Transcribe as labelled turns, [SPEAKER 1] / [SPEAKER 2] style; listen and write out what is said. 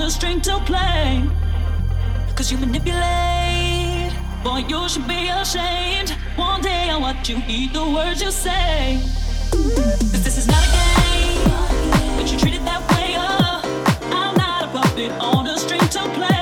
[SPEAKER 1] on a string to play. Cause you manipulate, boy, you should be ashamed. One day I'll watch you eat the words you say. Cause this is not a game, but you treat it that way, oh. I'm not a puppet on a string to play.